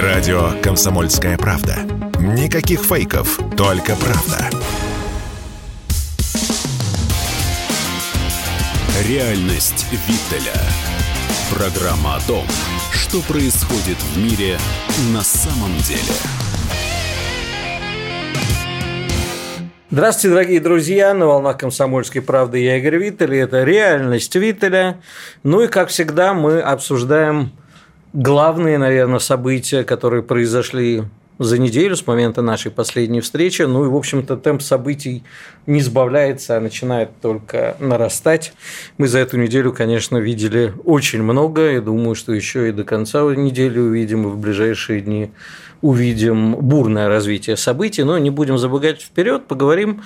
Радио «Комсомольская правда». Никаких фейков, только правда. Реальность Виттеля. Программа о том, что происходит в мире на самом деле. Здравствуйте, дорогие друзья! На волнах «Комсомольской правды» я Игорь Виттель, и это «Реальность Виттеля». Ну и, как всегда, мы обсуждаем главные, наверное, события, которые произошли за неделю с момента нашей последней встречи. Ну и, в общем-то, темп событий не сбавляется, а начинает только нарастать. Мы за эту неделю, конечно, видели очень много. Я думаю, что еще и до конца недели увидим, и в ближайшие дни увидим бурное развитие событий. Но не будем забегать вперед, поговорим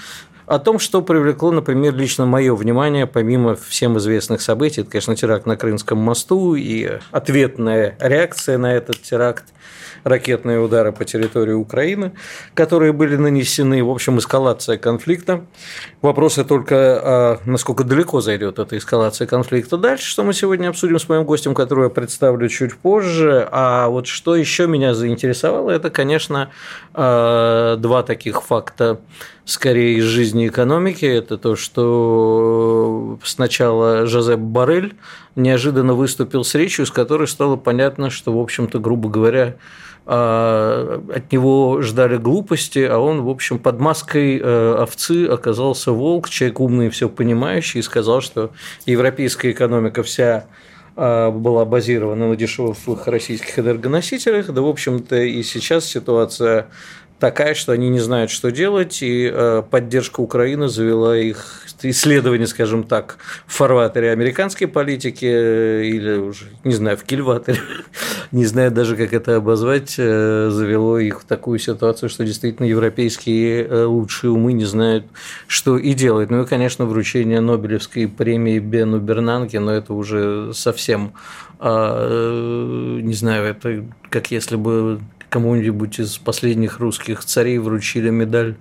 о том, что привлекло, например, лично мое внимание, помимо всем известных событий, это, конечно, теракт на Крымском мосту и ответная реакция на этот теракт, ракетные удары по территории Украины, которые были нанесены, в общем, эскалация конфликта. Вопросы только, а насколько далеко зайдет эта эскалация конфликта дальше, что мы сегодня обсудим с моим гостем, которого я представлю чуть позже. А вот что еще меня заинтересовало, это, конечно, а, два таких факта скорее из жизни экономики. Это то, что сначала Жозеп Барель неожиданно выступил с речью, с которой стало понятно, что, в общем-то, грубо говоря, а, от него ждали глупости, а он, в общем, под маской э, овцы оказался волк, человек умный и все понимающий, и сказал, что европейская экономика вся а, была базирована на дешевых российских энергоносителях. Да, в общем-то, и сейчас ситуация такая, что они не знают, что делать, и э, поддержка Украины завела их исследование, скажем так, в фарватере американской политики э, или уже, не знаю, в кильватере, не знаю даже, как это обозвать, э, завело их в такую ситуацию, что действительно европейские лучшие умы не знают, что и делать. Ну и, конечно, вручение Нобелевской премии Бену Бернанке, но это уже совсем, а, не знаю, это как если бы кому-нибудь из последних русских царей вручили медаль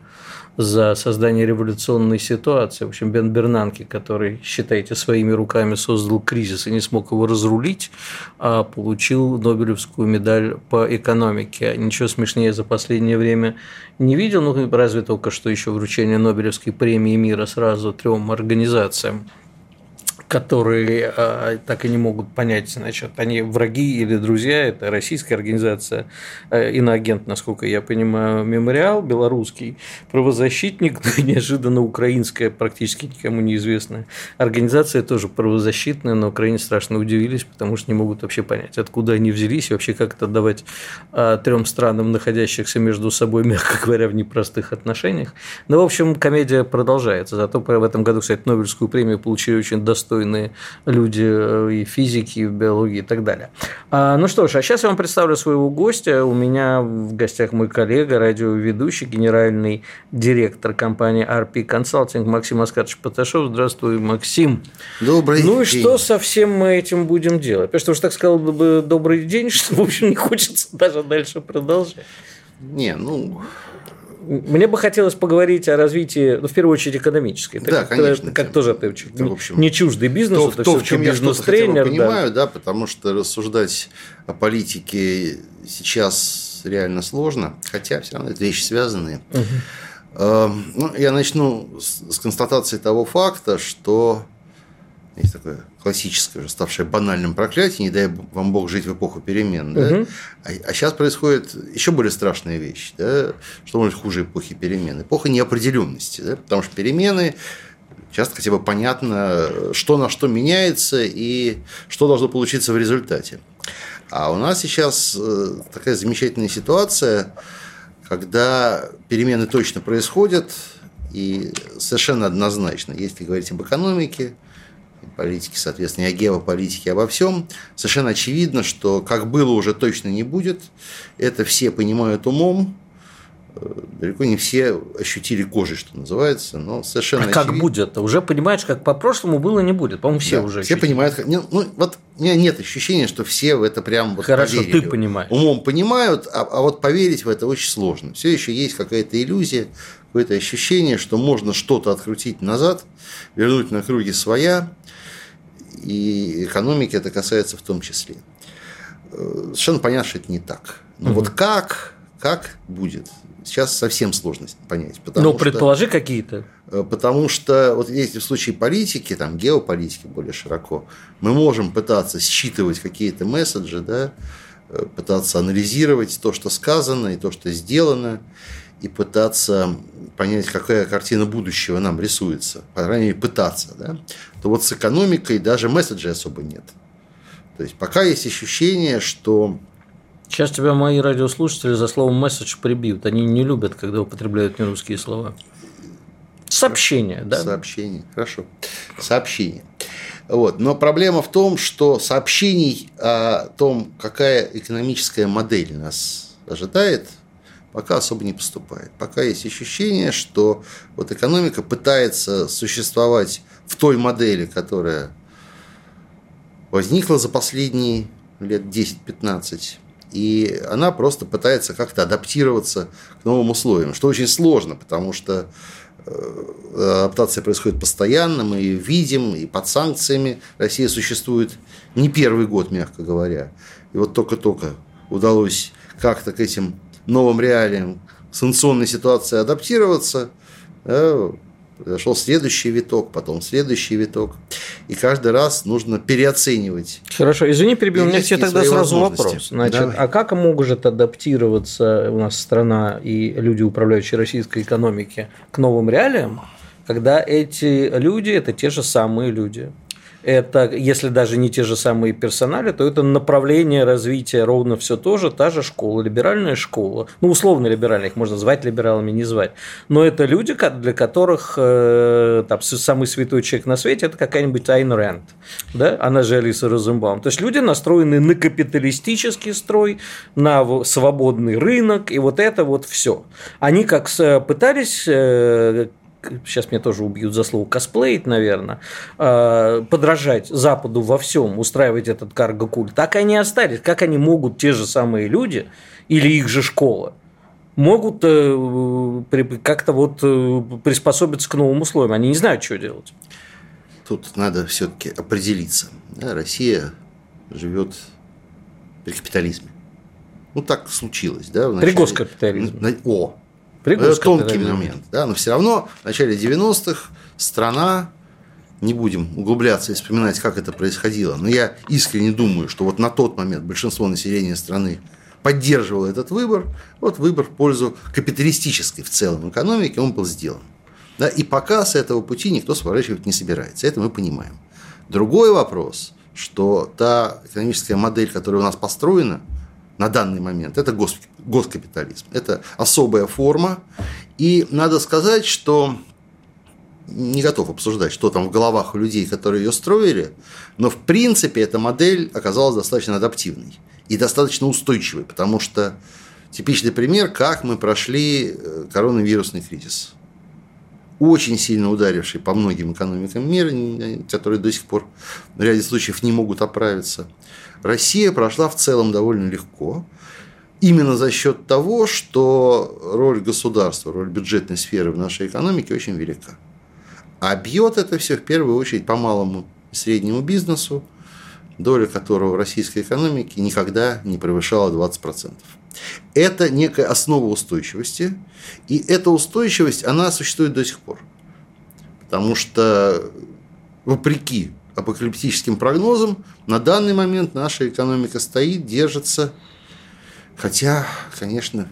за создание революционной ситуации. В общем, Бен Бернанке, который, считайте, своими руками создал кризис и не смог его разрулить, а получил Нобелевскую медаль по экономике. Ничего смешнее за последнее время не видел, ну, разве только что еще вручение Нобелевской премии мира сразу трем организациям которые э, так и не могут понять, значит, они враги или друзья. Это российская организация, э, иноагент, насколько я понимаю, мемориал, белорусский правозащитник, неожиданно украинская, практически никому неизвестная организация, тоже правозащитная, но Украине страшно удивились, потому что не могут вообще понять, откуда они взялись и вообще как это отдавать э, трем странам, находящихся между собой, мягко говоря, в непростых отношениях. Но, ну, в общем, комедия продолжается. Зато в этом году, кстати, Нобелевскую премию получили очень достойные достойные люди э, и физики, и биологии и так далее. А, ну что ж, а сейчас я вам представлю своего гостя. У меня в гостях мой коллега, радиоведущий, генеральный директор компании RP Consulting Максим Аскарович Поташов. Здравствуй, Максим. Добрый ну, день. Ну и что со всем мы этим будем делать? Потому что уж так сказал бы добрый день, что, в общем, не хочется даже дальше продолжать. Не, ну, мне бы хотелось поговорить о развитии, ну, в первую очередь, экономической. Да, как, конечно. Как тоже ты в общем, не чуждый бизнесу, то, то в чем я что-то понимаю, да. да, потому что рассуждать о политике сейчас реально сложно, хотя все равно это вещи связанные. Угу. Ну, я начну с констатации того факта, что есть такое классическое, уже ставшее банальным проклятие, не дай вам Бог жить в эпоху перемен. Да? Угу. А, а сейчас происходит еще более страшная вещь. Да? Что может хуже эпохи перемен? Эпоха неопределенности. Да? Потому что перемены часто хотя бы понятно, что на что меняется и что должно получиться в результате. А у нас сейчас э, такая замечательная ситуация, когда перемены точно происходят, и совершенно однозначно, если говорить об экономике, политики, соответственно, и о геополитике, обо всем, совершенно очевидно, что как было уже точно не будет. Это все понимают умом, э, далеко не все ощутили кожей, что называется, но совершенно А очевидно. как будет? Уже понимаешь, как по-прошлому было, не будет. По-моему, все да, уже Все ощутили. понимают. Ну, вот у меня нет ощущения, что все в это прям вот Хорошо, поверили. ты понимаешь. Умом понимают, а, а вот поверить в это очень сложно. Все еще есть какая-то иллюзия, какое-то ощущение, что можно что-то открутить назад, вернуть на круги своя, и экономики это касается в том числе. Э, совершенно понятно, что это не так. Но угу. вот как, как будет, сейчас совсем сложно понять. Ну, предположи какие-то. Э, потому что вот если в случае политики, там, геополитики более широко, мы можем пытаться считывать какие-то месседжи, да, э, пытаться анализировать то, что сказано и то, что сделано, и пытаться понять, какая картина будущего нам рисуется, по крайней мере, пытаться, да, то вот с экономикой даже месседжей особо нет. То есть пока есть ощущение, что Сейчас тебя мои радиослушатели за словом месседж прибьют. Они не любят, когда употребляют нерусские слова. Сообщение, да? Сообщение, хорошо. Сообщение. Вот. Но проблема в том, что сообщений о том, какая экономическая модель нас ожидает, пока особо не поступает. Пока есть ощущение, что вот экономика пытается существовать в той модели, которая возникла за последние лет 10-15, и она просто пытается как-то адаптироваться к новым условиям, что очень сложно, потому что э, адаптация происходит постоянно, мы ее видим, и под санкциями Россия существует не первый год, мягко говоря. И вот только-только удалось как-то к этим новым реалиям, санкционной ситуации адаптироваться, произошел следующий виток, потом следующий виток. И каждый раз нужно переоценивать. Хорошо, извини, перебил. У меня тебе тогда сразу вопрос. Значит, Давай. а как может адаптироваться у нас страна и люди, управляющие российской экономики, к новым реалиям, когда эти люди – это те же самые люди? Это, если даже не те же самые персонали, то это направление развития ровно все то же, та же школа, либеральная школа. Ну, условно либеральная, их можно звать либералами, не звать. Но это люди, для которых э, там, самый святой человек на свете – это какая-нибудь Айн Рэнд, да? она же Алиса Розенбаум. То есть люди настроены на капиталистический строй, на свободный рынок, и вот это вот все. Они как пытались э, сейчас меня тоже убьют за слово косплеить, наверное, а, подражать Западу во всем, устраивать этот карго-культ, так они остались. Как они могут, те же самые люди или их же школа, могут э, как-то вот э, приспособиться к новым условиям. Они не знают, что делать. Тут надо все-таки определиться. Россия живет при капитализме. Ну, так случилось, да? При госкапитализме. О, Пригожка, тонкий момент. Да, но все равно в начале 90-х страна, не будем углубляться и вспоминать, как это происходило, но я искренне думаю, что вот на тот момент большинство населения страны поддерживало этот выбор, вот выбор в пользу капиталистической в целом экономики, он был сделан. Да, и пока с этого пути никто сворачивать не собирается, это мы понимаем. Другой вопрос, что та экономическая модель, которая у нас построена – на данный момент. Это гос, госкапитализм. Это особая форма. И надо сказать, что не готов обсуждать, что там в головах у людей, которые ее строили, но в принципе эта модель оказалась достаточно адаптивной и достаточно устойчивой, потому что типичный пример, как мы прошли э, коронавирусный кризис. Очень сильно ударивший по многим экономикам мира, которые до сих пор в ряде случаев не могут оправиться. Россия прошла в целом довольно легко, именно за счет того, что роль государства, роль бюджетной сферы в нашей экономике очень велика. А бьет это все в первую очередь по малому и среднему бизнесу, доля которого в российской экономике никогда не превышала 20%. Это некая основа устойчивости, и эта устойчивость, она существует до сих пор. Потому что, вопреки апокалиптическим прогнозам, на данный момент наша экономика стоит, держится. Хотя, конечно,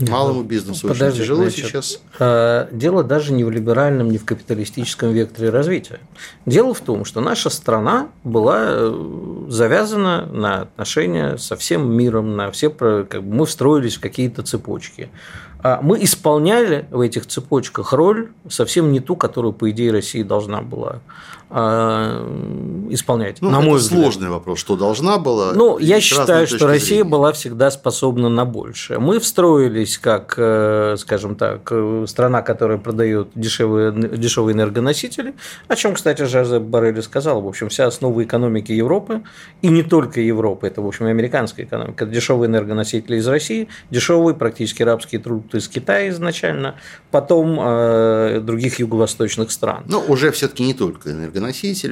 малому ну, бизнесу Подожди, очень тяжело значит, сейчас. А, дело даже не в либеральном, не в капиталистическом векторе развития. Дело в том, что наша страна была э, завязана на отношения со всем миром, на все, как бы мы встроились в какие-то цепочки. А мы исполняли в этих цепочках роль совсем не ту, которую, по идее, Россия должна была исполнять. Ну, на мой это взгляд. сложный вопрос, что должна была. Ну, я считаю, что Россия зрения. была всегда способна на большее. Мы встроились как, э, скажем так, страна, которая продает дешевые, дешевые энергоносители, о чем, кстати, Жозеп Барелли сказал. В общем, вся основа экономики Европы, и не только Европы, это, в общем, и американская экономика, это дешевые энергоносители из России, дешевый практически рабский труд из Китая изначально, потом э, других юго-восточных стран. Но уже все-таки не только энергоносители,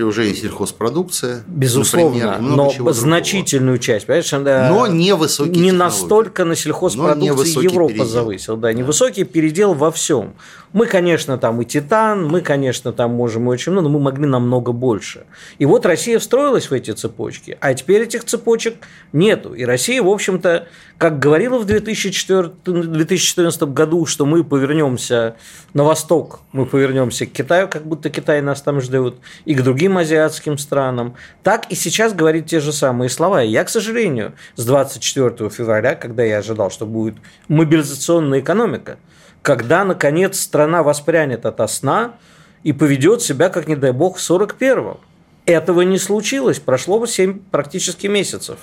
уже и сельхозпродукция. Безусловно, например, но значительную часть, понимаешь? Но не высокие Не настолько на сельхозпродукции Европа передел. завысила, да, невысокий передел во всем. Мы, конечно, там и Титан, мы, конечно, там можем и очень много, но мы могли намного больше. И вот Россия встроилась в эти цепочки, а теперь этих цепочек нету. И Россия, в общем-то, как говорила в 2004, 2014 году, что мы повернемся на восток, мы повернемся к Китаю, как будто Китай нас там ждет, и к другим азиатским странам, так и сейчас говорит те же самые слова. Я, к сожалению, с 24 февраля, когда я ожидал, что будет мобилизационная экономика, когда, наконец, страна воспрянет от сна и поведет себя, как, не дай бог, в 41-м. Этого не случилось, прошло 7 практически месяцев.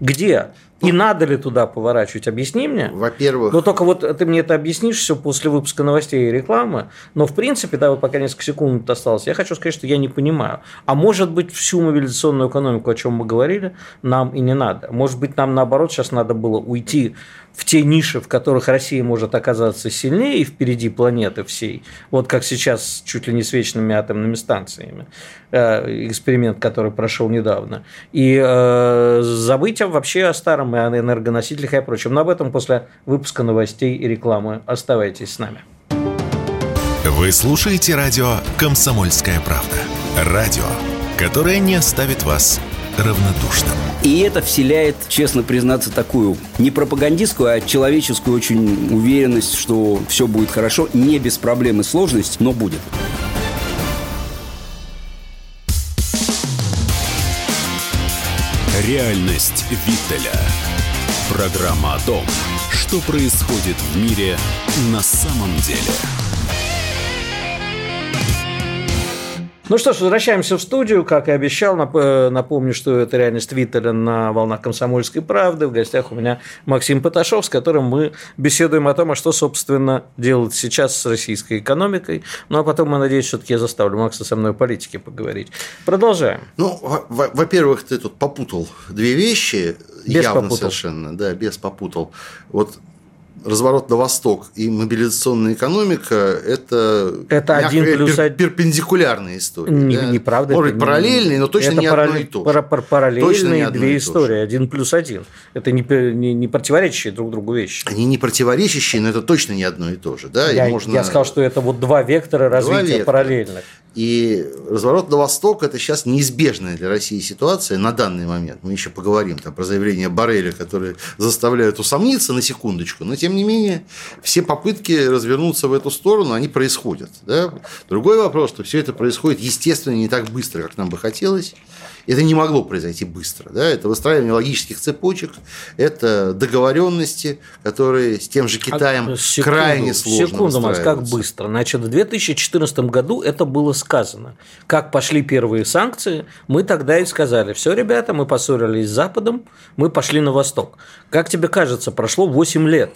Где? И надо ли туда поворачивать? Объясни мне. Во-первых. Но только вот ты мне это объяснишь все после выпуска новостей и рекламы. Но в принципе, да, вот пока несколько секунд осталось, я хочу сказать, что я не понимаю. А может быть, всю мобилизационную экономику, о чем мы говорили, нам и не надо. Может быть, нам наоборот сейчас надо было уйти в те ниши, в которых Россия может оказаться сильнее и впереди планеты всей, вот как сейчас чуть ли не с вечными атомными станциями, э, эксперимент, который прошел недавно, и э, забыть вообще о старом и о энергоносителях и прочем. Но об этом после выпуска новостей и рекламы. Оставайтесь с нами. Вы слушаете радио «Комсомольская правда». Радио, которое не оставит вас равнодушным. И это вселяет, честно признаться, такую не пропагандистскую, а человеческую очень уверенность, что все будет хорошо, не без проблем и сложностей, но будет. Реальность Виттеля. Программа о том, что происходит в мире на самом деле. Ну что ж, возвращаемся в студию. Как и обещал, э, напомню, что это реальность Твиттера на волнах комсомольской правды. В гостях у меня Максим Поташов, с которым мы беседуем о том, а что, собственно, делать сейчас с российской экономикой. Ну а потом, мы надеюсь, все-таки я заставлю Макса со мной о политике поговорить. Продолжаем. Ну, во-первых, ты тут попутал две вещи. Без явно попутал. совершенно, да, без попутал. Вот разворот на восток и мобилизационная экономика – это, это один плюс пер, перпендикулярные истории. Не, да? Неправда. Может быть, параллельные, но точно это не параллель, одно и то же. Пар, пар, параллельные две истории, один плюс один. Это не, не, не противоречащие друг другу вещи. Они не противоречащие, но это точно не одно и то же. Да? Я, и можно... я сказал, что это вот два вектора развития вектора. параллельных. И разворот на восток – это сейчас неизбежная для России ситуация на данный момент. Мы еще поговорим там, про заявления Барреля, которые заставляют усомниться на секундочку, но тем не менее все попытки развернуться в эту сторону, они происходят. Да? Другой вопрос, что все это происходит, естественно, не так быстро, как нам бы хотелось. Это не могло произойти быстро. Да? Это выстраивание логических цепочек, это договоренности, которые с тем же Китаем а, секунду, крайне сложно Секунду, Макс, как быстро? Значит, в 2014 году это было сказано. Как пошли первые санкции, мы тогда и сказали, все, ребята, мы поссорились с Западом, мы пошли на восток. Как тебе кажется, прошло 8 лет.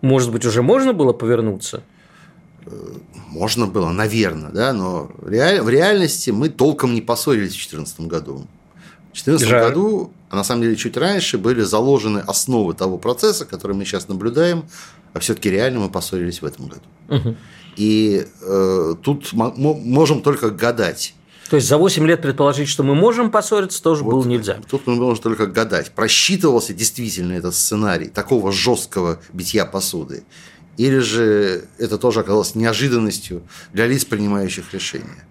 Может быть, уже можно было повернуться? Можно было, наверное, да, но в реальности мы толком не поссорились в 2014 году. В 2014 году, а на самом деле чуть раньше, были заложены основы того процесса, который мы сейчас наблюдаем, а все-таки реально мы поссорились в этом году. Угу. И э, тут можем только гадать. То есть за 8 лет предположить, что мы можем поссориться, тоже вот, было нельзя. Тут мы можем только гадать, просчитывался действительно этот сценарий такого жесткого битья посуды, или же это тоже оказалось неожиданностью для лиц, принимающих решения.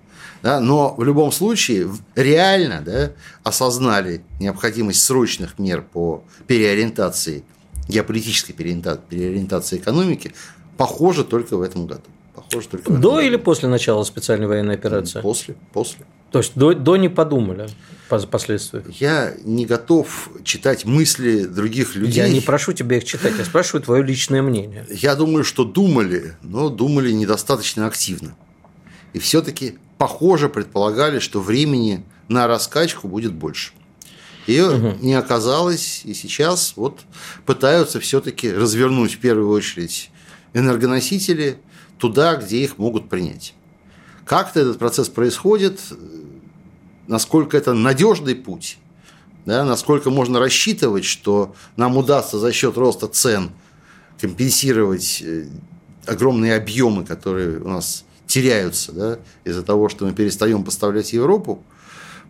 Да, но в любом случае реально да, осознали необходимость срочных мер по переориентации, геополитической переориентации экономики, похоже только в этом году. Похоже только до году. или после начала специальной военной операции? После, после. То есть до, до не подумали последствия? Я не готов читать мысли других людей. Я не прошу тебя их читать, я спрашиваю твое личное мнение. Я думаю, что думали, но думали недостаточно активно. И все-таки, похоже, предполагали, что времени на раскачку будет больше. Ее угу. не оказалось, и сейчас вот пытаются все-таки развернуть в первую очередь энергоносители туда, где их могут принять. Как-то этот процесс происходит, насколько это надежный путь, да, насколько можно рассчитывать, что нам удастся за счет роста цен компенсировать э, огромные объемы, которые у нас теряются да, из-за того, что мы перестаем поставлять Европу,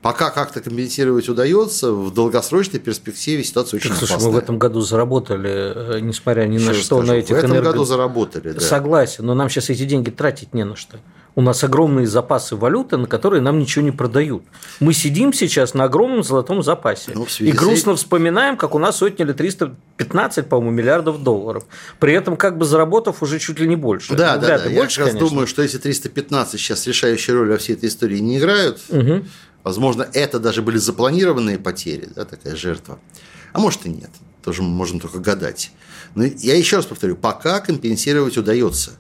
Пока как-то компенсировать удается, в долгосрочной перспективе ситуация очень слушай, опасная. мы в этом году заработали, э, несмотря ни Еще на что, скажу, на этих В этом энерго... году заработали, да. Согласен, но нам сейчас эти деньги тратить не на что. У нас огромные запасы валюты, на которые нам ничего не продают. Мы сидим сейчас на огромном золотом запасе. Ну, и грустно вспоминаем, как у нас отняли 315, по-моему, миллиардов долларов. При этом как бы заработав уже чуть ли не больше. Да, ну, да, да. Больше, Я как раз думаю, что эти 315 сейчас решающую роль во всей этой истории не играют. Угу. Возможно, это даже были запланированные потери, да, такая жертва. А может и нет. Тоже можем только гадать. Но я еще раз повторю, пока компенсировать удается.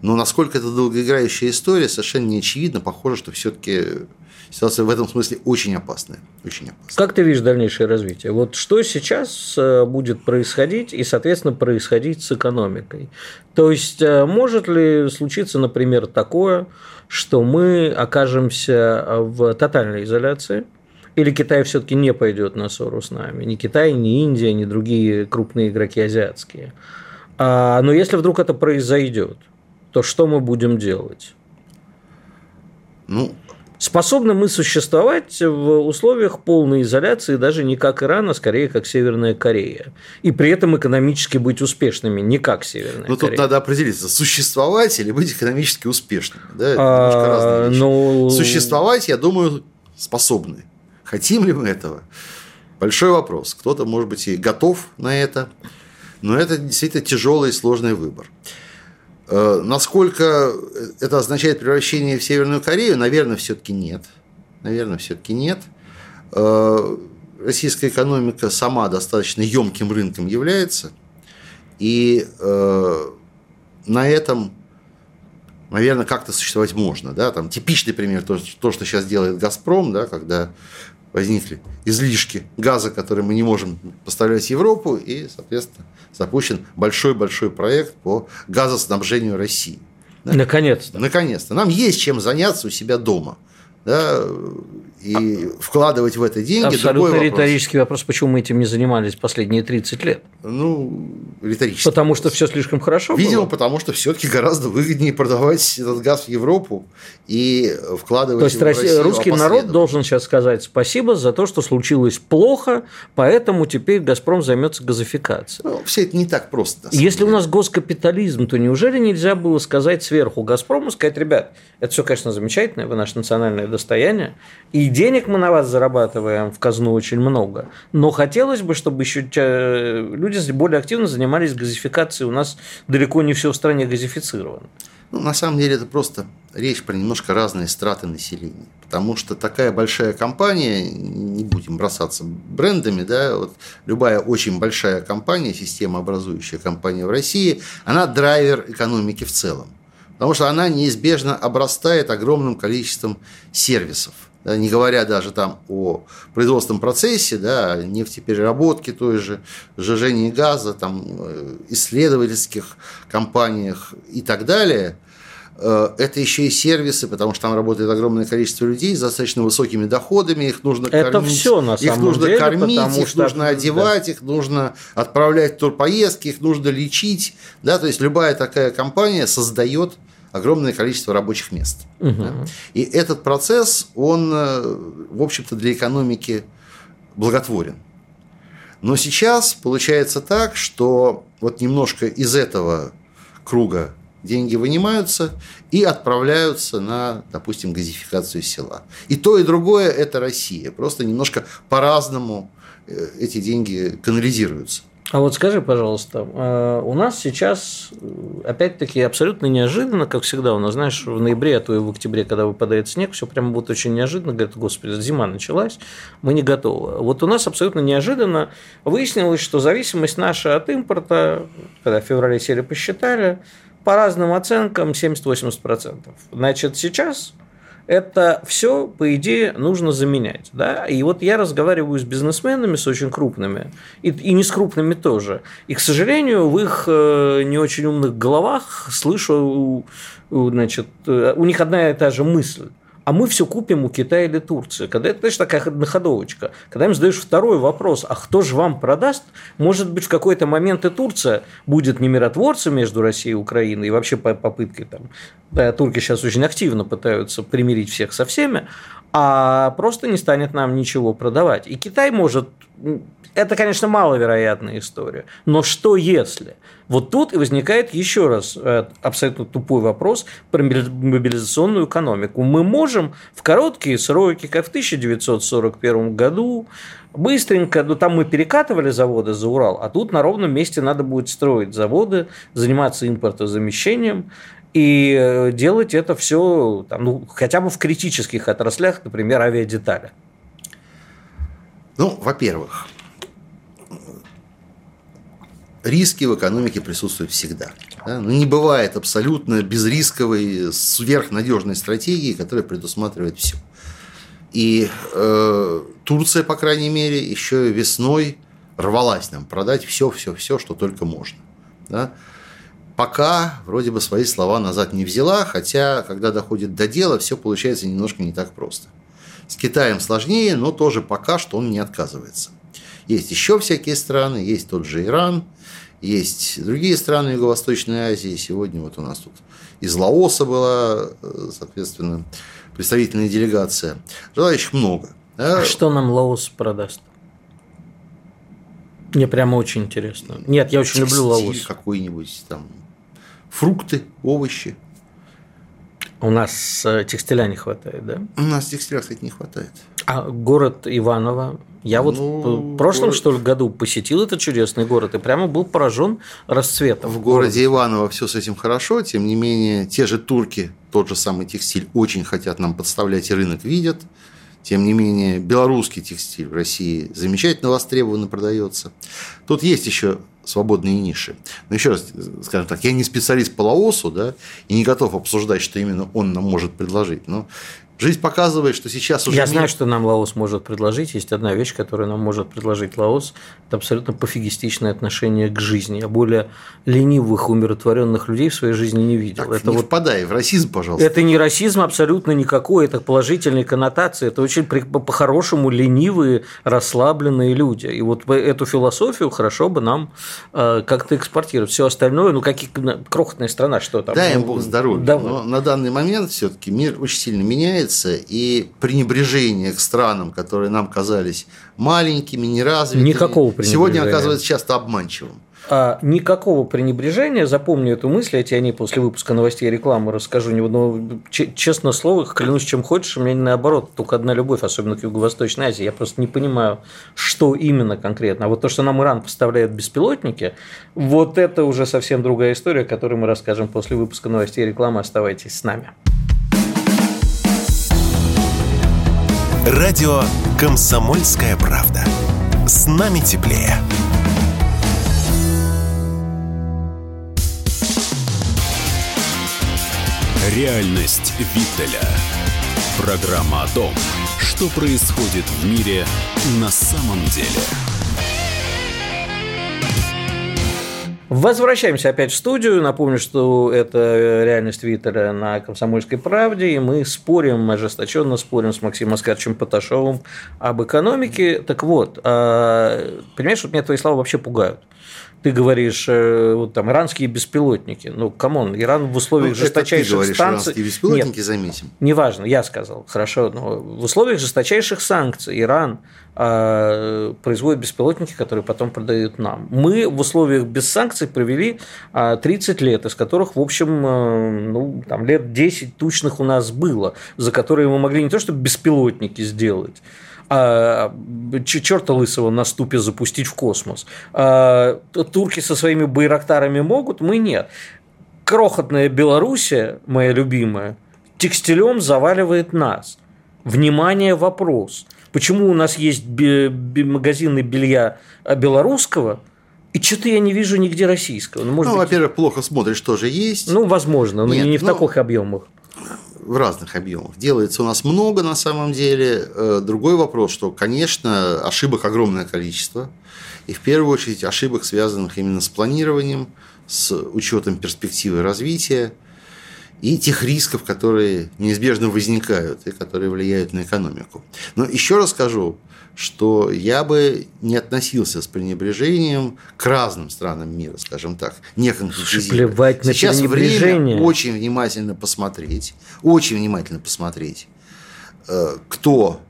Но насколько это долгоиграющая история, совершенно не очевидно. Похоже, что все-таки ситуация в этом смысле очень опасная. Очень опасная. Как ты видишь дальнейшее развитие? Вот что сейчас э, будет происходить и, соответственно, происходить с экономикой? То есть, э, может ли случиться, например, такое, что мы окажемся в тотальной изоляции, или Китай все-таки не пойдет на ссору с нами? Ни Китай, ни Индия, ни другие крупные игроки азиатские. А, но если вдруг это произойдет, то что мы будем делать? Ну, Способны мы существовать в условиях полной изоляции даже не как Иран, а скорее как Северная Корея. И при этом экономически быть успешными, не как Северная ну, Корея. тут надо определиться, существовать или быть экономически успешными. Да? Это а, разные вещи. Ну... Существовать, я думаю, способны. Хотим ли мы этого? Большой вопрос. Кто-то, может быть, и готов на это, но это действительно тяжелый и сложный выбор. Э, насколько это означает превращение в Северную Корею, наверное, все-таки нет. Наверное, все-таки нет. Э, российская экономика сама достаточно емким рынком является. И э, на этом, наверное, как-то существовать можно. Да? Там типичный пример, то, то, что сейчас делает «Газпром», да, когда возникли излишки газа, которые мы не можем поставлять в Европу, и, соответственно, запущен большой-большой проект по газоснабжению России. Да? Наконец-то. Наконец-то. Нам есть чем заняться у себя дома. Да, и вкладывать в это деньги. Абсолютно риторический вопрос, почему мы этим не занимались последние 30 лет. Ну, риторический. Потому вопрос. что все слишком хорошо. Видимо, было? потому что все-таки гораздо выгоднее продавать этот газ в Европу и вкладывать. То есть его Россия, в Россию русский народ должен сейчас сказать спасибо за то, что случилось плохо, поэтому теперь Газпром займется газификацией. Ну, все это не так просто. Если деле. у нас госкапитализм, то неужели нельзя было сказать сверху Газпрому, сказать, ребят, это все, конечно, замечательно, вы наше национальное достояние, и денег мы на вас зарабатываем в казну очень много, но хотелось бы, чтобы еще люди более активно занимались газификацией. У нас далеко не все в стране газифицировано. Ну, на самом деле это просто речь про немножко разные страты населения. Потому что такая большая компания, не будем бросаться брендами, да, вот любая очень большая компания, системообразующая компания в России, она драйвер экономики в целом. Потому что она неизбежно обрастает огромным количеством сервисов – не говоря даже там о производственном процессе, да, нефтепереработке той же, сжижении газа, там, э, исследовательских компаниях и так далее, э, это еще и сервисы, потому что там работает огромное количество людей с достаточно высокими доходами, их нужно это кормить, все, на самом их нужно деле, кормить, их что... нужно одевать, да. их нужно отправлять в турпоездки, их нужно лечить, да, то есть любая такая компания создает огромное количество рабочих мест. Угу. Да? И этот процесс, он, э, в общем-то, для экономики благотворен. Но сейчас получается так, что вот немножко из этого круга деньги вынимаются и отправляются на, допустим, газификацию села. И то, и другое – это Россия. Просто немножко по-разному э, эти деньги канализируются. А вот скажи, пожалуйста, э, у нас сейчас, э, опять-таки, абсолютно неожиданно, как всегда, у нас, знаешь, в ноябре, а то и в октябре, когда выпадает снег, все прямо будет очень неожиданно, говорят, господи, зима началась, мы не готовы. Вот у нас абсолютно неожиданно выяснилось, что зависимость наша от импорта, когда в феврале сели посчитали, по разным оценкам 70-80%. Значит, сейчас это все, по идее, нужно заменять. Да? И вот я разговариваю с бизнесменами, с очень крупными, и, и не с крупными тоже. И, к сожалению, в их э, не очень умных головах слышу, значит, э, у них одна и та же мысль. А мы все купим у Китая или Турции. Когда это, знаешь, такая одноходовочка. Когда им задаешь второй вопрос, а кто же вам продаст, может быть, в какой-то момент и Турция будет не миротворцем между Россией и Украиной, и вообще попыткой там, да, турки сейчас очень активно пытаются примирить всех со всеми, а просто не станет нам ничего продавать. И Китай может это, конечно, маловероятная история. Но что если? Вот тут и возникает еще раз э, абсолютно тупой вопрос про мобилизационную экономику. Мы можем в короткие сроки, как в 1941 году, быстренько, ну там мы перекатывали заводы за Урал, а тут на ровном месте надо будет строить заводы, заниматься импортозамещением и э, делать это все там, ну, хотя бы в критических отраслях, например, авиадетали. Ну, во-первых, риски в экономике присутствуют всегда. Да? Но ну, не бывает абсолютно безрисковой, сверхнадежной стратегии, которая предусматривает все. И э, Турция, по крайней мере, еще весной рвалась нам продать все, все, все, что только можно. Да? Пока вроде бы свои слова назад не взяла, хотя, когда доходит до дела, все получается немножко не так просто. С Китаем сложнее, но тоже пока что он не отказывается. Есть еще всякие страны, есть тот же Иран, есть другие страны Юго-Восточной Азии. Сегодня вот у нас тут из Лаоса была, соответственно, представительная делегация. Желающих много. Да? А что нам Лаос продаст? Мне прямо очень интересно. Нет, я очень люблю Лаос. какой-нибудь там фрукты, овощи. У нас э, текстиля не хватает, да? У нас текстиля, кстати, не хватает. А город Иваново я вот ну, в прошлом, город... что ли, году посетил этот чудесный город и прямо был поражен расцветом. В городе Иваново все с этим хорошо, тем не менее, те же турки, тот же самый текстиль, очень хотят нам подставлять и рынок видят. Тем не менее, белорусский текстиль в России замечательно востребован и продается. Тут есть еще свободные ниши. Но еще раз, скажем так, я не специалист по Лаосу, да, и не готов обсуждать, что именно он нам может предложить. Но Жизнь показывает, что сейчас уже... Я мир... знаю, что нам Лаос может предложить. Есть одна вещь, которую нам может предложить Лаос. Это абсолютно пофигистичное отношение к жизни. Я более ленивых, умиротворенных людей в своей жизни не видел. Так, это не вот... впадай в расизм, пожалуйста. Это не расизм абсолютно никакой. Это положительные коннотации. Это очень по-хорошему ленивые, расслабленные люди. И вот эту философию хорошо бы нам э, как-то экспортировать. Все остальное, ну, какие крохотная страна, что там. Дай им Бог здоровья. Давай. Но на данный момент все-таки мир очень сильно меняется меняется, и пренебрежение к странам, которые нам казались маленькими, неразвитыми, Никакого сегодня оказывается часто обманчивым. А, никакого пренебрежения, запомню эту мысль, я тебе о ней после выпуска новостей и рекламы расскажу. Но, честно слово, клянусь, чем хочешь, у меня наоборот, только одна любовь, особенно к Юго-Восточной Азии. Я просто не понимаю, что именно конкретно. А вот то, что нам Иран поставляет беспилотники, вот это уже совсем другая история, которую мы расскажем после выпуска новостей и рекламы. Оставайтесь с нами. Радио «Комсомольская правда». С нами теплее. Реальность Виттеля. Программа о том, что происходит в мире на самом деле. Возвращаемся опять в студию. Напомню, что это реальность Твиттера на «Комсомольской правде», и мы спорим, ожесточенно спорим с Максимом Оскаровичем Поташевым об экономике. Так вот, а, понимаешь, вот меня твои слова вообще пугают ты говоришь, э, вот там иранские беспилотники. Ну, come on, Иран в условиях ну, жесточайших ты говоришь, санкций. Иранские беспилотники Нет, заметим. Неважно, я сказал, хорошо, но в условиях жесточайших санкций Иран э, производит беспилотники, которые потом продают нам. Мы в условиях без санкций провели 30 а, лет, из которых, в общем, э, ну, там лет 10 тучных у нас было, за которые мы могли не то чтобы беспилотники сделать, а, черта лысого на ступе запустить в космос. А, турки со своими байрактарами могут, мы нет. Крохотная Белоруссия, моя любимая, текстилем заваливает нас. Внимание, вопрос. Почему у нас есть магазины белья белорусского, и что-то я не вижу нигде российского. Ну, может ну быть... во-первых, плохо смотришь, что же есть. Ну, возможно, но Нет, не в ну, таких объемах в разных объемах. Делается у нас много на самом деле. Э, другой вопрос, что, конечно, ошибок огромное количество. И в первую очередь ошибок, связанных именно с планированием, с учетом перспективы развития. И тех рисков, которые неизбежно возникают и которые влияют на экономику. Но еще раз скажу, что я бы не относился с пренебрежением к разным странам мира, скажем так, не. Плевать на Сейчас время очень внимательно посмотреть, очень внимательно посмотреть, э, кто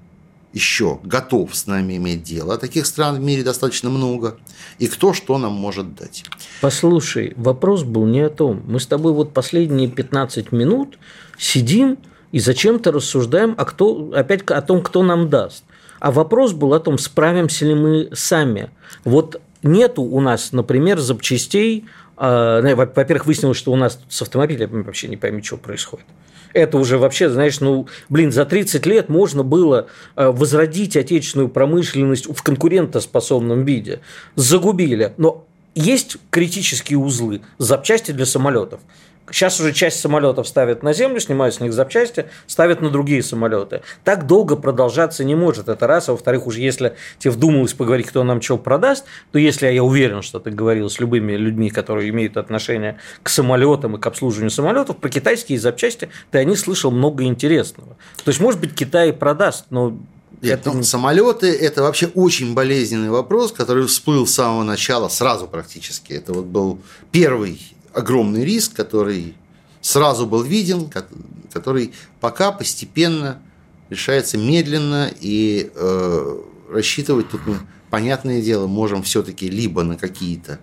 еще готов с нами иметь дело. А таких стран в мире достаточно много. И кто что нам может дать. Послушай, вопрос был не о том. Мы с тобой вот последние 15 минут сидим и зачем-то рассуждаем о, кто, опять о том, кто нам даст. А вопрос был о том, справимся ли мы сами. Вот нету у нас, например, запчастей. А, во-первых, выяснилось, что у нас с автомобилями вообще не пойми, что происходит. Это уже вообще, знаешь, ну, блин, за 30 лет можно было а, возродить отечественную промышленность в конкурентоспособном виде. Загубили. Но есть критические узлы, запчасти для самолетов. Сейчас уже часть самолетов ставят на землю, снимают с них запчасти, ставят на другие самолеты. Так долго продолжаться не может. Это раз. А во-вторых, уже если тебе вдумалось поговорить, кто нам что продаст, то если я уверен, что ты говорил с любыми людьми, которые имеют отношение к самолетам и к обслуживанию самолетов, про китайские запчасти ты о них слышал много интересного. То есть, может быть, Китай продаст, но нет, это... ну, самолеты это вообще очень болезненный вопрос, который всплыл с самого начала, сразу практически. Это вот был первый огромный риск, который сразу был виден, который пока постепенно решается медленно и э, рассчитывать тут мы, понятное дело, можем все-таки либо на какие-то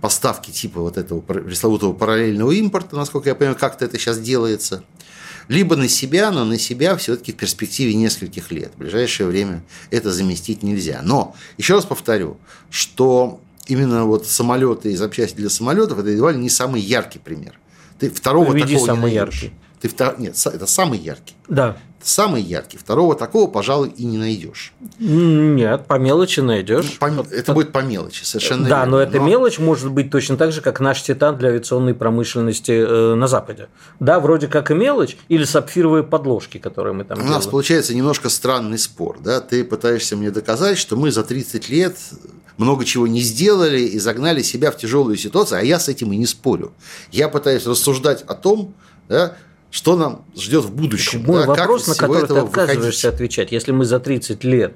поставки типа вот этого пресловутого параллельного импорта, насколько я понимаю, как-то это сейчас делается, либо на себя, но на себя все-таки в перспективе нескольких лет. В ближайшее время это заместить нельзя. Но, еще раз повторю, что именно вот самолеты и запчасти для самолетов это едва ли не самый яркий пример. Ты второго Приведи такого самый не найдешь. яркий. Ты втор... Нет, это самый яркий. Да. Самый яркий. Второго такого, пожалуй, и не найдешь. Нет, по мелочи найдешь. Ну, по... Это будет по мелочи, совершенно Да, верно. но эта но... мелочь может быть точно так же, как наш титан для авиационной промышленности э, на Западе. Да, вроде как и мелочь, или сапфировые подложки, которые мы там У делаем. нас получается немножко странный спор. Да? Ты пытаешься мне доказать, что мы за 30 лет много чего не сделали и загнали себя в тяжелую ситуацию, а я с этим и не спорю. Я пытаюсь рассуждать о том, да, что нам ждет в будущем. Мой да, вопрос, на который ты отказываешься выходить. отвечать, если мы за 30 лет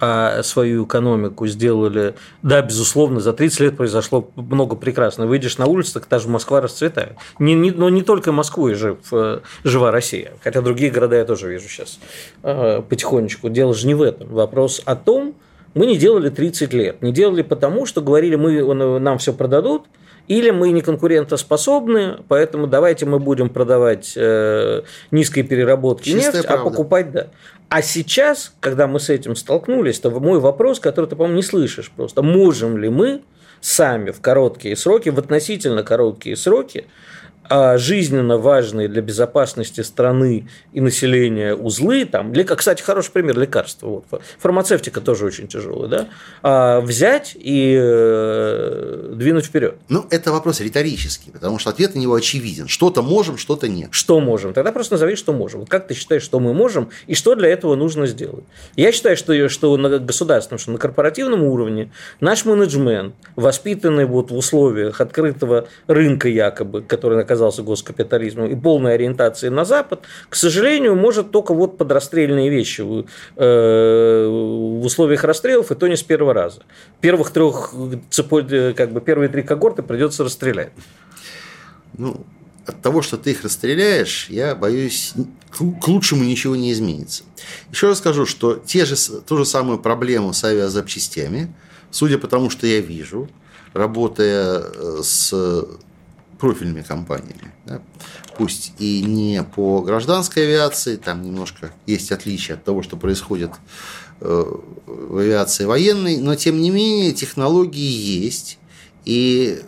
а свою экономику сделали. Да, безусловно, за 30 лет произошло много прекрасно. Выйдешь на улицу, так та же Москва расцветает. Не, не, но не только Москву и жив, э, жива Россия. Хотя другие города я тоже вижу сейчас э, потихонечку. Дело же не в этом. Вопрос о том, мы не делали 30 лет. Не делали потому, что говорили, мы, нам все продадут, или мы не конкурентоспособны, поэтому давайте мы будем продавать э, низкой переработки Чистая нефть, а правда. а покупать да. А сейчас, когда мы с этим столкнулись, то мой вопрос, который ты, по-моему, не слышишь просто, можем ли мы сами в короткие сроки, в относительно короткие сроки, а жизненно важные для безопасности страны и населения узлы, там, кстати, хороший пример лекарства, вот, фармацевтика тоже очень тяжелая, да, а взять и э, двинуть вперед. Ну, это вопрос риторический, потому что ответ на него очевиден. Что-то можем, что-то нет. Что можем? Тогда просто назови, что можем. Вот как ты считаешь, что мы можем и что для этого нужно сделать? Я считаю, что, что на государственном, что на корпоративном уровне наш менеджмент, воспитанный вот в условиях открытого рынка якобы, который оказался госкапитализмом, и полной ориентации на Запад, к сожалению, может только вот под расстрельные вещи в, э, в условиях расстрелов, и то не с первого раза. Первых трех цепой, как бы первые три когорты придется расстрелять. Ну, от того, что ты их расстреляешь, я боюсь, к лучшему ничего не изменится. Еще раз скажу, что те же, ту же самую проблему с авиазапчастями, судя по тому, что я вижу, работая э, с профильными компаниями. Да? Пусть и не по гражданской авиации, там немножко есть отличия от того, что происходит э, в авиации военной, но тем не менее технологии есть. И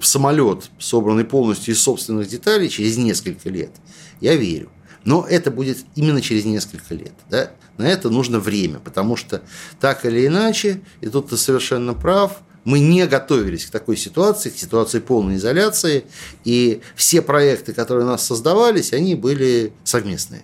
самолет, собранный полностью из собственных деталей, через несколько лет, я верю. Но это будет именно через несколько лет. Да? На это нужно время, потому что так или иначе, и тут ты совершенно прав, мы не готовились к такой ситуации, к ситуации полной изоляции, и все проекты, которые у нас создавались, они были совместные.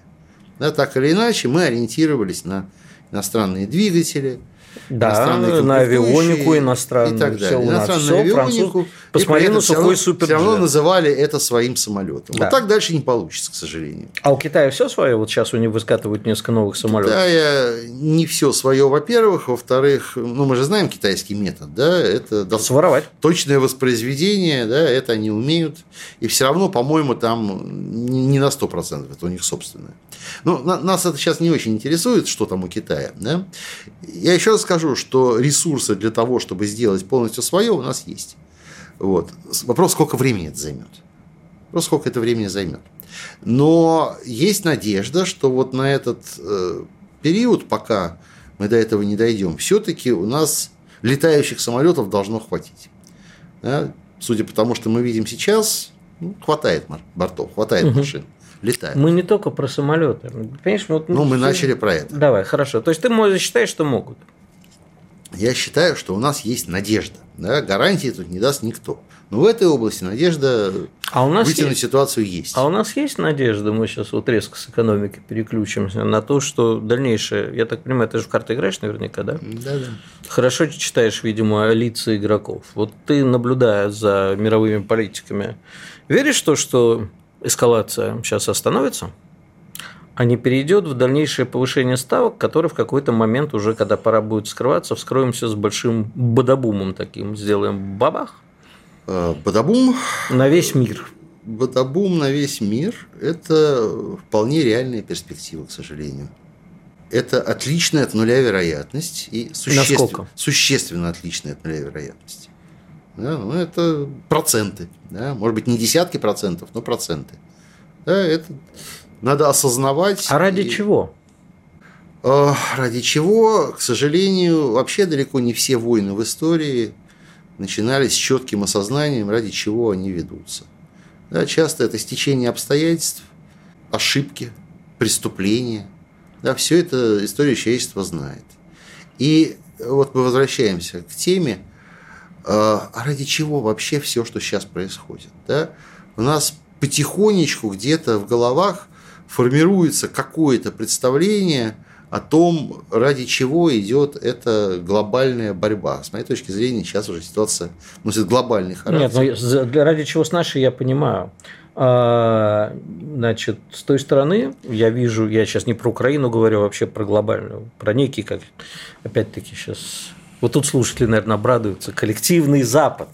Да, так или иначе, мы ориентировались на иностранные двигатели, Да, на авионику иностранную. И так далее. Все, иностранную авионику. Посмотри на сухой супер. Все равно называли это своим самолетом. Да. Вот так дальше не получится, к сожалению. А у Китая все свое? Вот сейчас у них выскатывают несколько новых самолетов. Китая не все свое, во-первых. Во-вторых, ну мы же знаем китайский метод, да, это Своровать. точное воспроизведение, да, это они умеют. И все равно, по-моему, там не на 100%, это у них собственное. Но нас это сейчас не очень интересует, что там у Китая. Да? Я еще раз скажу, что ресурсы для того, чтобы сделать полностью свое, у нас есть. Вот. Вопрос, сколько времени это займет. Вопрос, сколько это времени займет. Но есть надежда, что вот на этот э, период, пока мы до этого не дойдем, все-таки у нас летающих самолетов должно хватить. Да? Судя по тому, что мы видим сейчас, ну, хватает бортов, хватает угу. машин летают. Мы не только про самолеты. Понимаешь, вот, ну, мы начали про это. Давай, хорошо. То есть ты считаешь, что могут? Я считаю, что у нас есть надежда. Да? Гарантии тут не даст никто. Но в этой области надежда а у нас вытянуть есть, ситуацию есть. А у нас есть надежда, мы сейчас вот резко с экономики переключимся на то, что дальнейшее, я так понимаю, ты же в карты играешь наверняка, да? Да, да. Хорошо читаешь, видимо, лица игроков. Вот ты, наблюдая за мировыми политиками, веришь в то, что эскалация сейчас остановится, а не перейдет в дальнейшее повышение ставок, которое в какой-то момент уже, когда пора будет скрываться, вскроемся с большим бадабумом таким, сделаем бабах. А, бадабум? На весь мир. Бадабум на весь мир – это вполне реальная перспектива, к сожалению. Это отличная от нуля вероятность и существенно, существенно отличная от нуля вероятность. Да, ну, это проценты. Да, может быть, не десятки процентов, но проценты. Да, это надо осознавать. А ради и... чего? А, ради чего, к сожалению, вообще далеко не все войны в истории начинались с четким осознанием, ради чего они ведутся. Да, часто это стечение обстоятельств, ошибки, преступления. Да, все это история человечества знает. И вот мы возвращаемся к теме, а, а ради чего вообще все, что сейчас происходит? Да? У нас потихонечку где-то в головах формируется какое-то представление о том, ради чего идет эта глобальная борьба. С моей точки зрения, сейчас уже ситуация носит глобальный характер. Нет, ну, ради чего с нашей я понимаю. А, значит, с той стороны я вижу, я сейчас не про Украину говорю, а вообще про глобальную, про некий, как опять-таки сейчас вот тут слушатели, наверное, обрадуются. Коллективный Запад.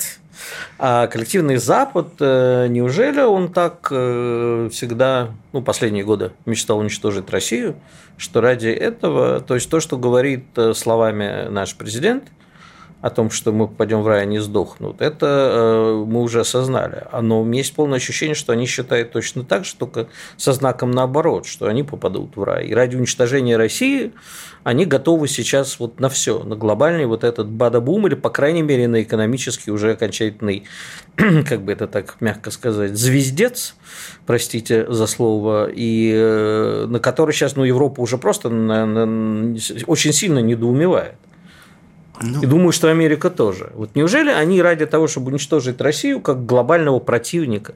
А коллективный Запад, э, неужели он так э, всегда, ну, последние годы мечтал уничтожить Россию, что ради этого, то есть то, что говорит э, словами наш президент – о том, что мы попадем в рай, они сдохнут, это мы уже осознали. Но у меня есть полное ощущение, что они считают точно так же, только со знаком наоборот, что они попадут в рай. И ради уничтожения России они готовы сейчас вот на все, на глобальный вот этот бадабум, или, по крайней мере, на экономический уже окончательный, как бы это так мягко сказать, звездец, простите за слово, и э, на который сейчас ну, Европа уже просто на, на, очень сильно недоумевает. Ну. И думаю, что Америка тоже. Вот неужели они ради того, чтобы уничтожить Россию как глобального противника?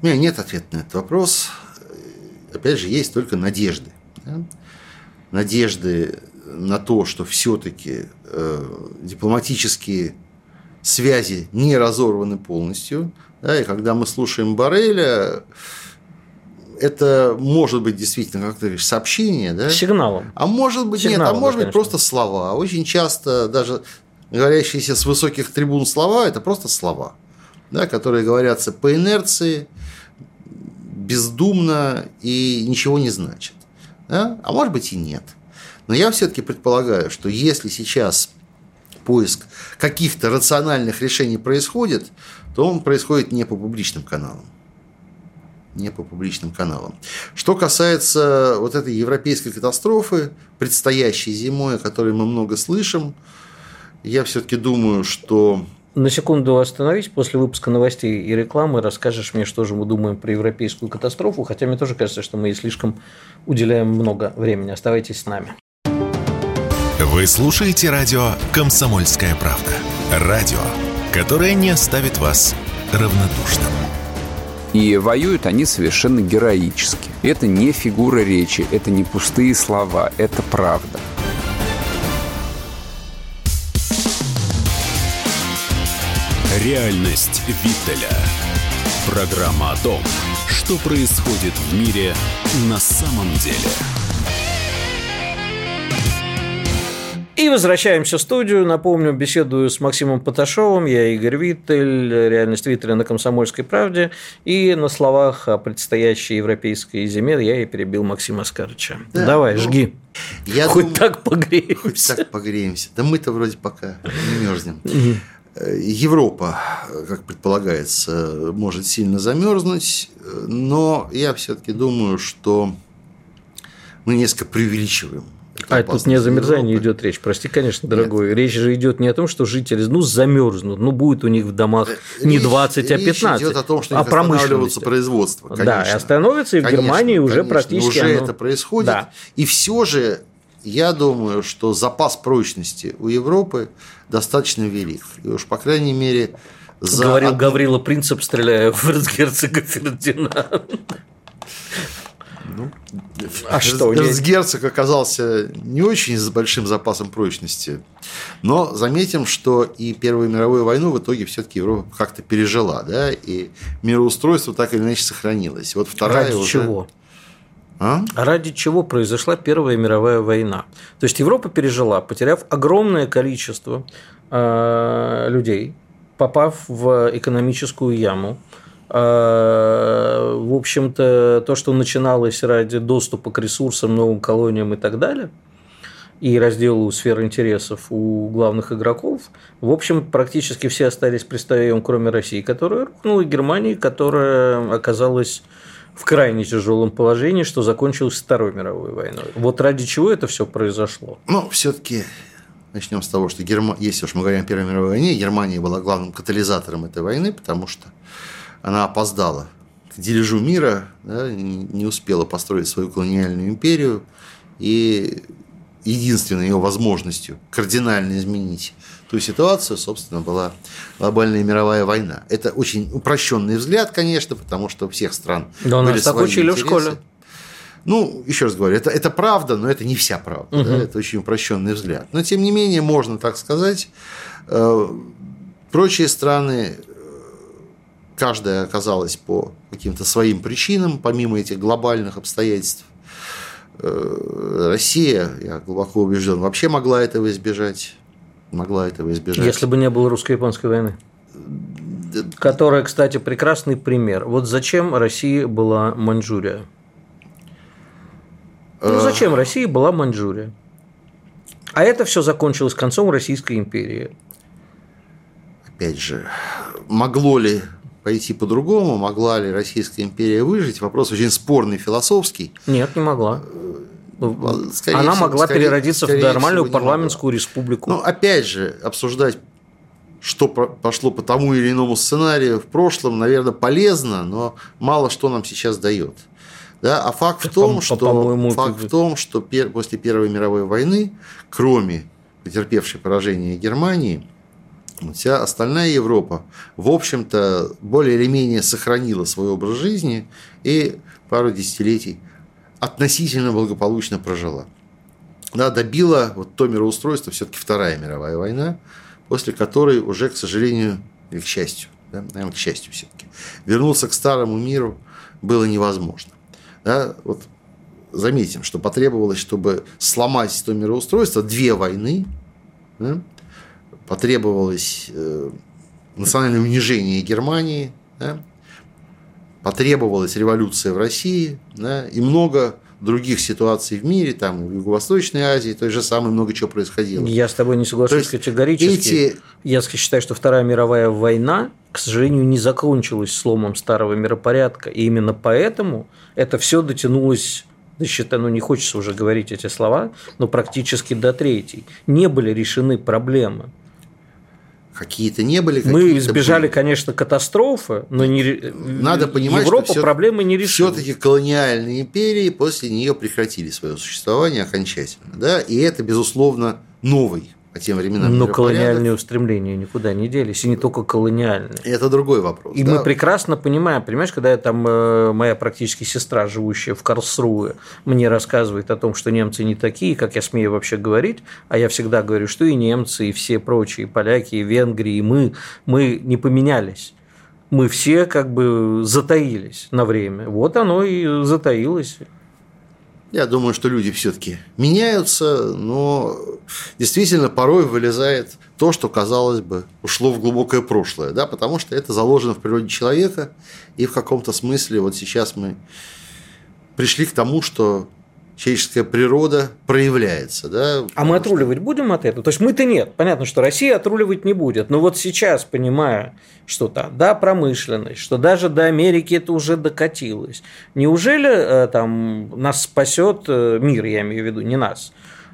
У меня нет ответа на этот вопрос. Опять же, есть только надежды. Да? Надежды на то, что все-таки э, дипломатические связи не разорваны полностью. Да, и когда мы слушаем Барреля, это может быть действительно, как ты говоришь, сообщение, да? Сигналом. А может быть, Сигналом, нет, а может да, быть просто слова. Очень часто даже говорящиеся с высоких трибун слова – это просто слова, да, которые говорятся по инерции, бездумно и ничего не значат. Да? А может быть и нет. Но я все-таки предполагаю, что если сейчас поиск каких-то рациональных решений происходит, то он происходит не по публичным каналам не по публичным каналам. Что касается вот этой европейской катастрофы, предстоящей зимой, о которой мы много слышим, я все-таки думаю, что на секунду остановись, после выпуска новостей и рекламы расскажешь мне, что же мы думаем про европейскую катастрофу, хотя мне тоже кажется, что мы ей слишком уделяем много времени. Оставайтесь с нами. Вы слушаете радио «Комсомольская правда». Радио, которое не оставит вас равнодушным. И воюют они совершенно героически. Это не фигура речи, это не пустые слова, это правда. Реальность Виттеля. Программа о том, что происходит в мире на самом деле. И возвращаемся в студию. Напомню, беседую с Максимом Поташовым. Я Игорь Виттель, реальность Виттеля на «Комсомольской правде». И на словах о предстоящей европейской зиме я и перебил Максима Аскарыча. Да, Давай, ну, жги. Я хоть думаю, так погреемся. Хоть так погреемся. Да мы-то вроде пока не мерзнем. Европа, как предполагается, может сильно замерзнуть, но я все-таки думаю, что мы несколько преувеличиваем а тут не о замерзании Европы. идет речь. Прости, конечно, дорогой. Нет. Речь же идет не о том, что жители ну, замерзнут, ну, будет у них в домах э, не речь, 20, а 15. Речь идет о том, что а промышленности. производство. Конечно. Да, и остановится, и в конечно, Германии уже конечно, практически. Уже оно... это происходит. Да. И все же я думаю, что запас прочности у Европы достаточно велик. И уж, по крайней мере, за Говорил. Гаврила Принцип, стреляя в эрцгерцога Фердинанда. Ну, а что, Эрцгерцог оказался не очень с большим запасом прочности. Но заметим, что и Первую мировую войну в итоге все-таки Европа как-то пережила, да, и мироустройство так или иначе сохранилось. Вот вторая Ради уже... чего? А? Ради чего произошла Первая мировая война? То есть Европа пережила, потеряв огромное количество э, людей, попав в экономическую яму, а, в общем-то, то, что начиналось ради доступа к ресурсам, новым колониям и так далее, и разделу сфер интересов у главных игроков, в общем, практически все остались при своем, кроме России, которая рухнула, и Германии, которая оказалась в крайне тяжелом положении, что закончилось Второй мировой войной. Вот ради чего это все произошло? Ну, все-таки начнем с того, что Герма... если уж мы говорим о Первой мировой войне, Германия была главным катализатором этой войны, потому что она опоздала к дележу мира, да, не успела построить свою колониальную империю, и единственной ее возможностью кардинально изменить ту ситуацию, собственно, была глобальная мировая война. Это очень упрощенный взгляд, конечно, потому что у всех стран да, были нас так учили интересы. в школе. Ну, еще раз говорю, это, это правда, но это не вся правда. Угу. Да, это очень упрощенный взгляд. Но, тем не менее, можно так сказать, э, прочие страны каждая оказалась по каким-то своим причинам, помимо этих глобальных обстоятельств. Э, Россия, я глубоко убежден, вообще могла этого избежать. Могла этого избежать. Если бы не было русско-японской войны. Которая, кстати, прекрасный пример. Вот зачем России была Маньчжурия? Ну, э. зачем России была Маньчжурия? А это все закончилось концом Российской империи. Опять же, могло ли пойти по-другому? Могла ли Российская империя выжить? Вопрос очень спорный, философский. Нет, не могла. Э, скорее Она всего, могла скорее, переродиться скорее в нормальную парламентскую республику. Ну, опять же, обсуждать что пошло по тому или иному сценарию в прошлом, наверное, полезно, но мало что нам сейчас дает. Да? А факт в том, по, что, по факт в том, что пер, после Первой мировой войны, кроме потерпевшей поражение Германии, Вся остальная Европа, в общем-то, более или менее сохранила свой образ жизни и пару десятилетий относительно благополучно прожила. Да, добила вот то мироустройство все-таки Вторая мировая война, после которой уже, к сожалению, или к счастью, да, наверное, к счастью все-таки, вернуться к старому миру было невозможно. Да, вот заметим, что потребовалось, чтобы сломать то мироустройство, две войны, да, потребовалось э, национальное унижение Германии, да, потребовалась революция в России, да, и много других ситуаций в мире, там, в Юго-Восточной Азии, то же самое много чего происходило. Я с тобой не соглашусь категорически. Эти... Я считаю, что Вторая мировая война, к сожалению, не закончилась сломом старого миропорядка, и именно поэтому это все дотянулось до счета, ну не хочется уже говорить эти слова, но практически до третьей. Не были решены проблемы какие-то не были. Мы избежали, были. конечно, катастрофы, но не... надо понимать, Европа что проблемы не решила. Все-таки колониальные империи после нее прекратили свое существование окончательно, да, и это безусловно новый по тем временам. Но колониальные устремления никуда не делись, и не только колониальные. Это другой вопрос. И да? мы прекрасно понимаем, понимаешь, когда я там э, моя практически сестра, живущая в Карлсруе, мне рассказывает о том, что немцы не такие, как я смею вообще говорить, а я всегда говорю, что и немцы, и все прочие, и поляки, и венгры, и мы, мы не поменялись мы все как бы затаились на время. Вот оно и затаилось. Я думаю, что люди все-таки меняются, но действительно порой вылезает то, что, казалось бы, ушло в глубокое прошлое, да, потому что это заложено в природе человека, и в каком-то смысле вот сейчас мы пришли к тому, что человеческая природа проявляется. Да, а мы отруливать что... будем от этого? То есть мы-то нет. Понятно, что Россия отруливать не будет. Но вот сейчас, понимая, что там, да, промышленность, что даже до Америки это уже докатилось. Неужели э, там нас спасет э, мир, я имею в виду, не нас,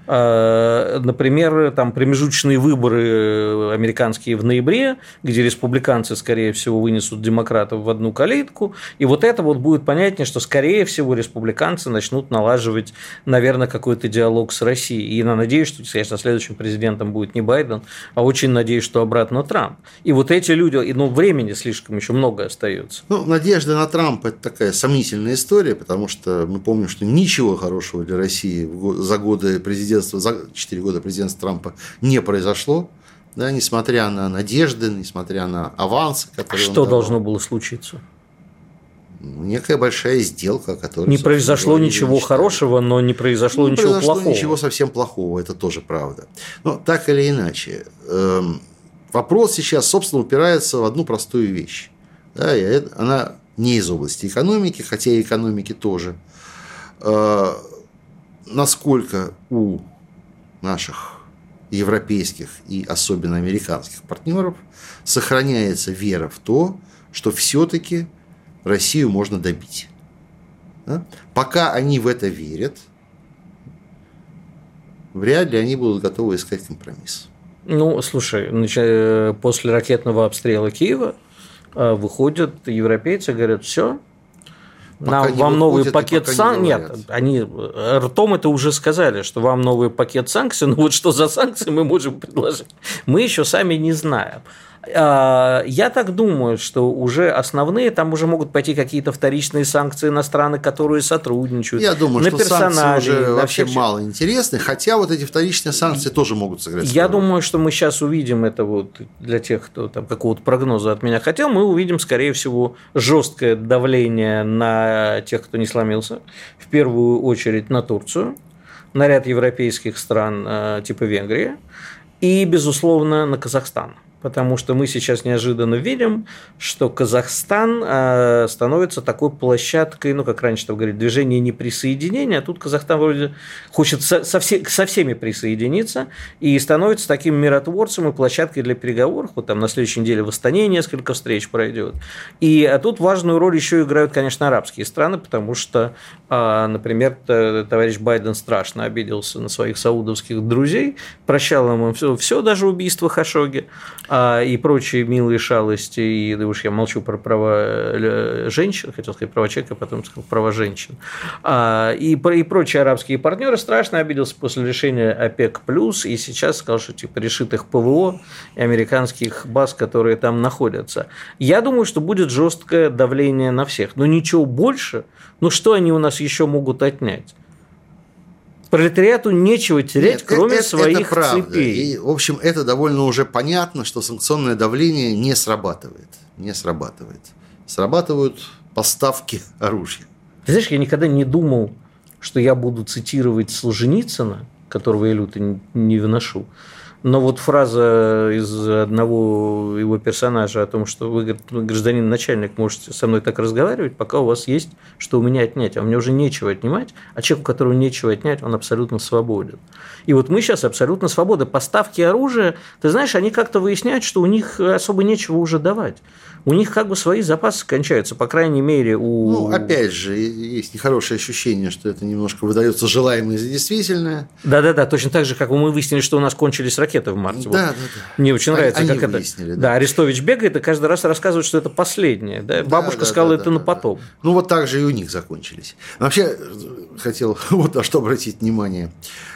например, там промежуточные выборы э, американские в ноябре, где республиканцы, скорее всего, вынесут демократов в одну калитку, и вот это вот будет понятнее, что, скорее всего, республиканцы начнут налаживать, наверное, какой-то диалог с Россией. И я надеюсь, что, конечно, следующим президентом будет не Байден, а очень надеюсь, что обратно Трамп. И вот эти люди, ну, времени слишком еще много остается. Ну, надежда на Трампа – это такая сомнительная история, потому что мы помним, что ничего хорошего для России за годы президента президентства, за 4 года президентства Трампа не произошло, да, несмотря на надежды, несмотря на авансы, которые Что должно было случиться? Ну, некая большая сделка, которая... Не произошло ничего не хорошего, но не произошло не ничего произошло плохого. ничего совсем плохого, это тоже правда. Но так или иначе, эм, вопрос сейчас, собственно, упирается в одну простую вещь. Да, и она не из области экономики, хотя и экономики тоже. Э, насколько у наших европейских и особенно американских партнеров сохраняется вера в то, что все-таки Россию можно добить. Да? Пока они в это верят, вряд ли они будут готовы искать компромисс. Ну, слушай, э, после ракетного обстрела Киева э, выходят европейцы говорят, все, нам, вам новый пакет санкций. Не Нет, они э, ртом это уже сказали, что вам новый пакет санкций. Ну вот что за санкции мы можем предложить? Мы еще сами не знаем. А, я так думаю, что уже основные, там уже могут пойти какие-то вторичные санкции на страны, которые сотрудничают. Я думаю, на что санкции уже вообще всех... мало интересны, хотя вот эти вторичные санкции тоже могут сыграть. Я роль. думаю, что мы сейчас увидим это вот для тех, кто там какого-то прогноза от меня хотел, мы увидим, скорее всего, жесткое давление на тех, кто не сломился, в первую очередь на Турцию, на ряд европейских стран э, типа Венгрии и, безусловно, на Казахстан потому что мы сейчас неожиданно видим, что Казахстан э, становится такой площадкой, ну, как раньше там говорили, движение неприсоединения, а тут Казахстан вроде хочет со, со, все, со всеми присоединиться и становится таким миротворцем и площадкой для переговоров. Вот там на следующей неделе в Астане несколько встреч пройдет. И а тут важную роль еще играют, конечно, арабские страны, потому что, э, например, товарищ Байден страшно обиделся на своих саудовских друзей, прощал им все, все даже убийство Хашоги а, и прочие милые шалости, и да уж я молчу про права э, женщин, хотел сказать права человека, а потом сказал права женщин, а, и, и прочие арабские партнеры страшно обиделся после решения ОПЕК+, и сейчас сказал, что типа решит их ПВО и американских баз, которые там находятся. Я думаю, что будет жесткое давление на всех, но ничего больше, ну что они у нас еще могут отнять? Пролетариату нечего терять, Нет, кроме это, своих это правда. цепей. И, в общем, это довольно уже понятно, что санкционное давление не срабатывает. Не срабатывает. Срабатывают поставки оружия. Ты знаешь, я никогда не думал, что я буду цитировать Солженицына, которого я люто не выношу, но вот фраза из одного его персонажа о том, что вы, гражданин начальник, можете со мной так разговаривать, пока у вас есть что у меня отнять, а меня уже нечего отнимать, а человек, у которого нечего отнять, он абсолютно свободен. И вот мы сейчас абсолютно свободны. Поставки оружия, ты знаешь, они как-то выясняют, что у них особо нечего уже давать у них как бы свои запасы кончаются, по крайней мере, у... Ну, опять же, есть нехорошее ощущение, что это немножко выдается желаемое за действительное. Да-да-да, точно так же, как мы выяснили, что у нас кончились ракеты в марте. Да, вот. да, да. Мне очень нравится, Они как это... Да. да, Арестович бегает и каждый раз рассказывает, что это последнее. Да? Да, Бабушка да, сказала, да, это да, на потом. Да. Ну, вот так же и у них закончились. Вообще, хотел вот на что обратить внимание.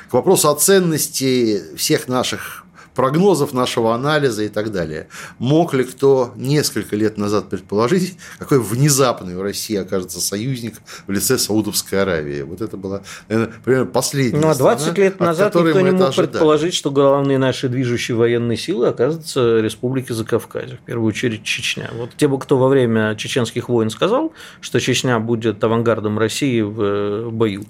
К вопросу о ценности всех наших прогнозов, нашего анализа и так далее. Мог ли кто несколько лет назад предположить, какой внезапный в России окажется союзник в лице Саудовской Аравии? Вот это была, наверное, примерно последняя Ну, а 20 страна, лет назад никто не мог ожидали. предположить, что главные наши движущие военные силы окажутся республики Закавказья, в первую очередь Чечня. Вот те бы, кто во время чеченских войн сказал, что Чечня будет авангардом России в э, бою.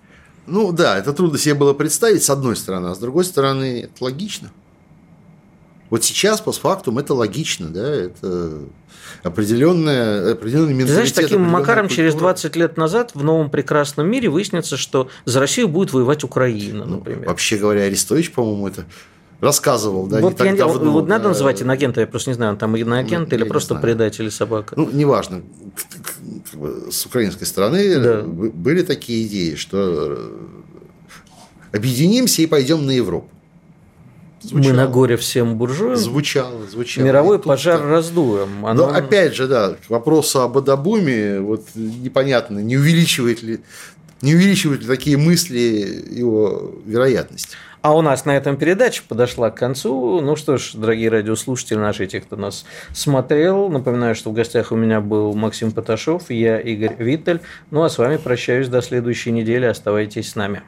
Ну да, это трудно себе было представить, с одной стороны, а с другой стороны, это логично. Вот сейчас, постфактум, это логично, да, это определенная, определенный менталитет. Ты знаешь, таким макаром культура. через 20 лет назад в новом прекрасном мире выяснится, что за Россию будет воевать Украина, ну, например. Вообще говоря, Арестович, по-моему, это рассказывал, да, вот не так я, давно. Вот надо да. называть иноагента, я просто не знаю, он там иноагент ну, или просто предатель собака. Ну, неважно. С украинской стороны да. были такие идеи, что э, объединимся и пойдем на Европу. Звучало. Мы на горе всем буржуям. Звучало, звучало. Мировой пожар так. раздуем. Оно... Но опять же, да, к вопросу об Адабуме, вот непонятно, не увеличивает ли, не увеличивают ли такие мысли его вероятность. А у нас на этом передача подошла к концу. Ну что ж, дорогие радиослушатели наши, те, кто нас смотрел, напоминаю, что в гостях у меня был Максим Поташов, я Игорь Виттель. Ну а с вами прощаюсь до следующей недели. Оставайтесь с нами.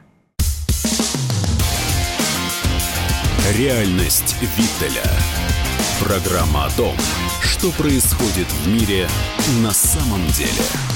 Реальность Виттеля. Программа о том, что происходит в мире на самом деле.